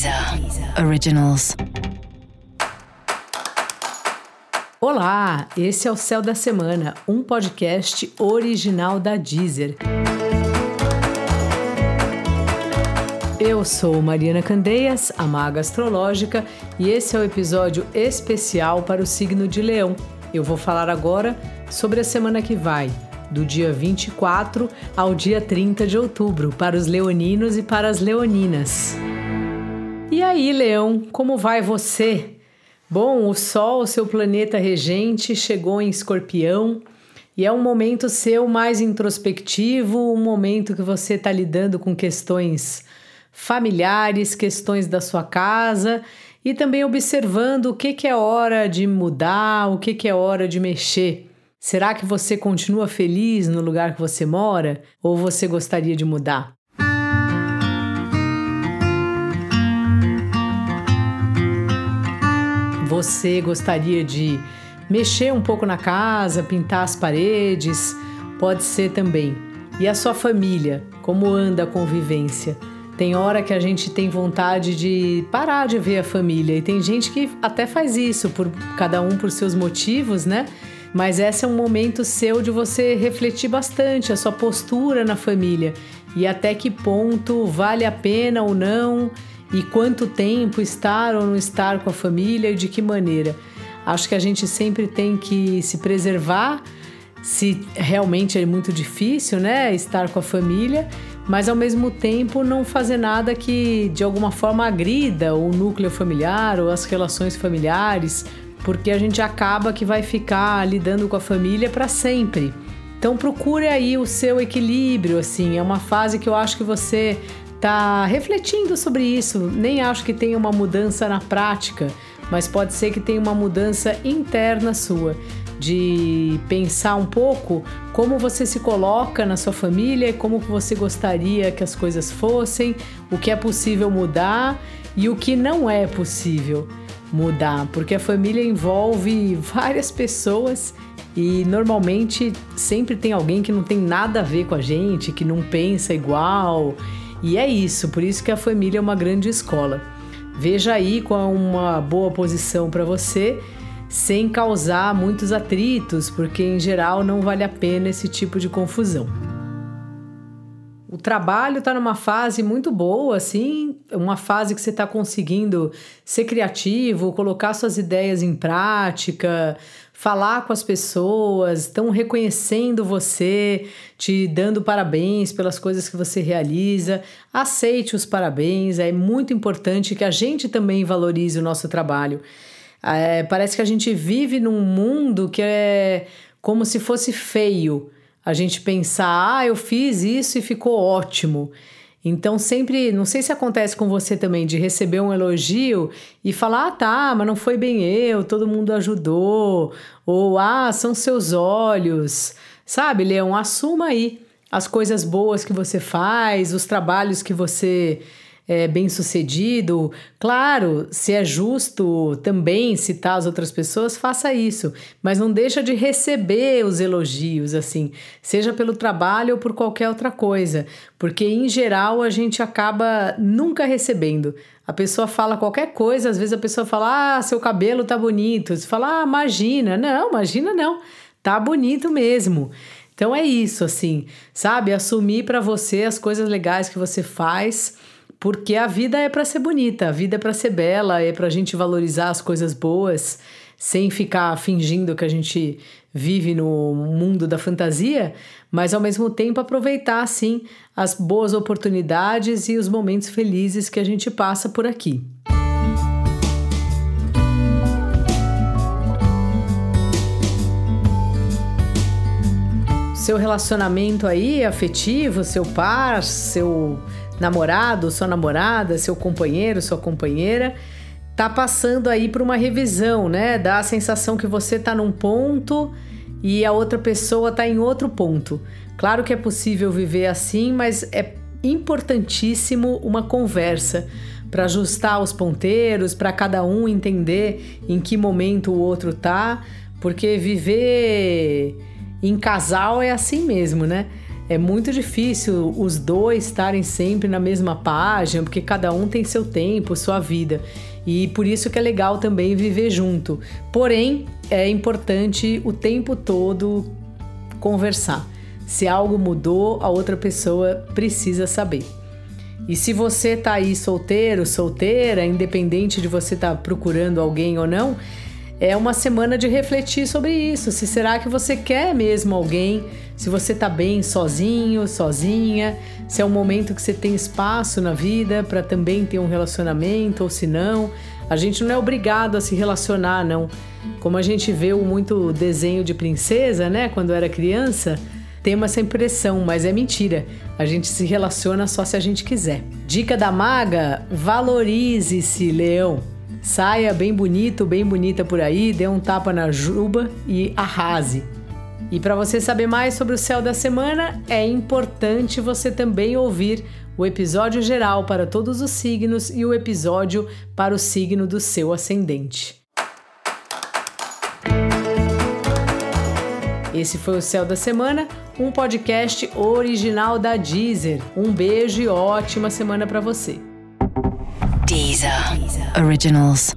Deezer Originals. Olá, esse é o Céu da Semana, um podcast original da Deezer. Eu sou Mariana Candeias, a maga astrológica, e esse é o episódio especial para o signo de Leão. Eu vou falar agora sobre a semana que vai, do dia 24 ao dia 30 de outubro, para os leoninos e para as leoninas. Aí, Leão, como vai você? Bom, o Sol, seu planeta regente, chegou em Escorpião e é um momento seu mais introspectivo, um momento que você está lidando com questões familiares, questões da sua casa e também observando o que, que é hora de mudar, o que, que é hora de mexer. Será que você continua feliz no lugar que você mora ou você gostaria de mudar? Você gostaria de mexer um pouco na casa, pintar as paredes? Pode ser também. E a sua família? Como anda a convivência? Tem hora que a gente tem vontade de parar de ver a família e tem gente que até faz isso por cada um por seus motivos, né? Mas esse é um momento seu de você refletir bastante a sua postura na família e até que ponto vale a pena ou não e quanto tempo estar ou não estar com a família e de que maneira. Acho que a gente sempre tem que se preservar se realmente é muito difícil, né, estar com a família, mas ao mesmo tempo não fazer nada que de alguma forma agrida o núcleo familiar ou as relações familiares, porque a gente acaba que vai ficar lidando com a família para sempre. Então procure aí o seu equilíbrio, assim, é uma fase que eu acho que você tá refletindo sobre isso. Nem acho que tenha uma mudança na prática, mas pode ser que tenha uma mudança interna sua de pensar um pouco como você se coloca na sua família como você gostaria que as coisas fossem, o que é possível mudar e o que não é possível mudar, porque a família envolve várias pessoas e normalmente sempre tem alguém que não tem nada a ver com a gente, que não pensa igual e é isso, por isso que a família é uma grande escola. Veja aí qual é uma boa posição para você, sem causar muitos atritos, porque em geral não vale a pena esse tipo de confusão. O trabalho está numa fase muito boa, assim, uma fase que você está conseguindo ser criativo, colocar suas ideias em prática, falar com as pessoas, estão reconhecendo você, te dando parabéns pelas coisas que você realiza. Aceite os parabéns, é muito importante que a gente também valorize o nosso trabalho. É, parece que a gente vive num mundo que é como se fosse feio. A gente pensar, ah, eu fiz isso e ficou ótimo. Então, sempre, não sei se acontece com você também, de receber um elogio e falar, ah, tá, mas não foi bem eu, todo mundo ajudou, ou ah, são seus olhos. Sabe, Leão, assuma aí as coisas boas que você faz, os trabalhos que você é, bem sucedido. Claro, se é justo também citar as outras pessoas, faça isso, mas não deixa de receber os elogios, assim, seja pelo trabalho ou por qualquer outra coisa, porque em geral a gente acaba nunca recebendo. A pessoa fala qualquer coisa, às vezes a pessoa fala: Ah, seu cabelo tá bonito. Você fala: Ah, imagina. Não, imagina não. Tá bonito mesmo. Então é isso, assim, sabe? Assumir para você as coisas legais que você faz porque a vida é para ser bonita, a vida é para ser bela, é para a gente valorizar as coisas boas, sem ficar fingindo que a gente vive no mundo da fantasia, mas ao mesmo tempo aproveitar sim as boas oportunidades e os momentos felizes que a gente passa por aqui. Seu relacionamento aí afetivo, seu par, seu namorado, sua namorada, seu companheiro, sua companheira, tá passando aí por uma revisão, né? Dá a sensação que você tá num ponto e a outra pessoa tá em outro ponto. Claro que é possível viver assim, mas é importantíssimo uma conversa para ajustar os ponteiros, para cada um entender em que momento o outro tá, porque viver em casal é assim mesmo, né? É muito difícil os dois estarem sempre na mesma página, porque cada um tem seu tempo, sua vida. E por isso que é legal também viver junto. Porém, é importante o tempo todo conversar. Se algo mudou, a outra pessoa precisa saber. E se você tá aí solteiro, solteira, independente de você estar tá procurando alguém ou não, é uma semana de refletir sobre isso. Se será que você quer mesmo alguém? Se você tá bem sozinho, sozinha, se é um momento que você tem espaço na vida para também ter um relacionamento ou se não. A gente não é obrigado a se relacionar, não. Como a gente vê muito desenho de princesa, né, quando era criança, temos essa impressão, mas é mentira. A gente se relaciona só se a gente quiser. Dica da maga: valorize-se, leão. Saia bem bonito, bem bonita por aí, dê um tapa na juba e arrase. E para você saber mais sobre o céu da semana, é importante você também ouvir o episódio geral para todos os signos e o episódio para o signo do seu ascendente. Esse foi o Céu da Semana, um podcast original da Deezer. Um beijo e ótima semana para você. Deezer. Originals.